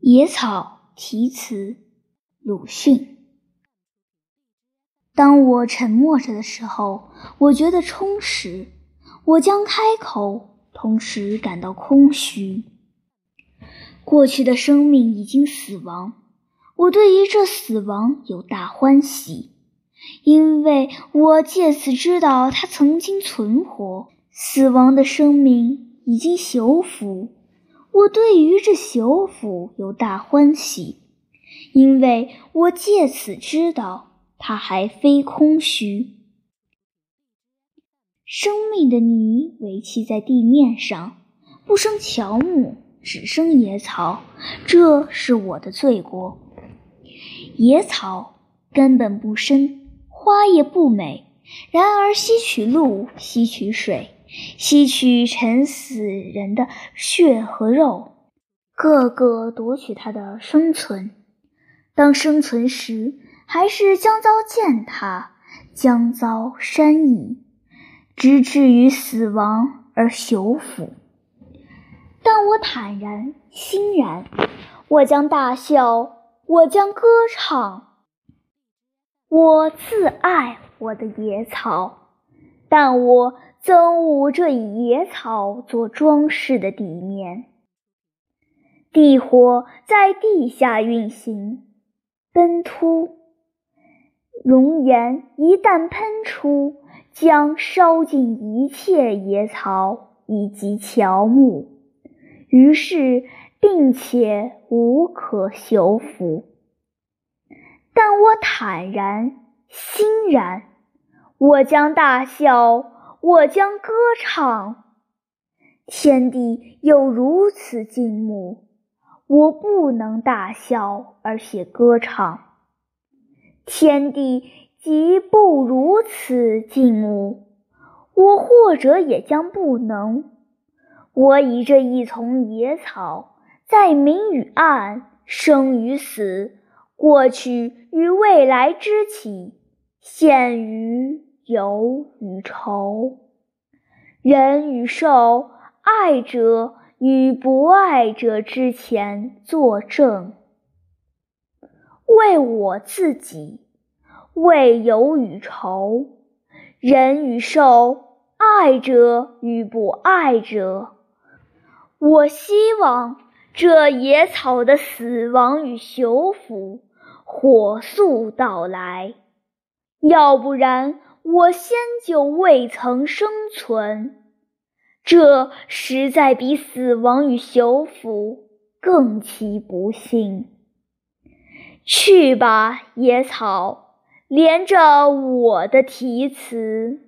野草题词，鲁迅。当我沉默着的时候，我觉得充实；我将开口，同时感到空虚。过去的生命已经死亡，我对于这死亡有大欢喜，因为我借此知道它曾经存活。死亡的生命已经朽腐。我对于这朽腐有大欢喜，因为我借此知道它还非空虚。生命的泥围砌在地面上，不生乔木，只生野草，这是我的罪过。野草根本不深，花也不美，然而吸取露，吸取水。吸取沉死人的血和肉，个个夺取他的生存。当生存时，还是将遭践踏，将遭山蚁，直至于死亡而朽腐。但我坦然欣然，我将大笑，我将歌唱。我自爱我的野草，但我。憎恶这以野草做装饰的地面，地火在地下运行，奔突，熔岩一旦喷出，将烧尽一切野草以及乔木，于是并且无可修复。但我坦然欣然，我将大笑。我将歌唱，天地有如此静穆，我不能大笑而且歌唱。天地即不如此静穆，我或者也将不能。我以这一丛野草，在明与暗、生与死、过去与未来之起，现于。有与仇，人与兽，爱者与不爱者之前作证，为我自己，为有与仇，人与兽，爱者与不爱者，我希望这野草的死亡与朽腐火速到来，要不然。我先就未曾生存，这实在比死亡与朽腐更其不幸。去吧，野草，连着我的题词。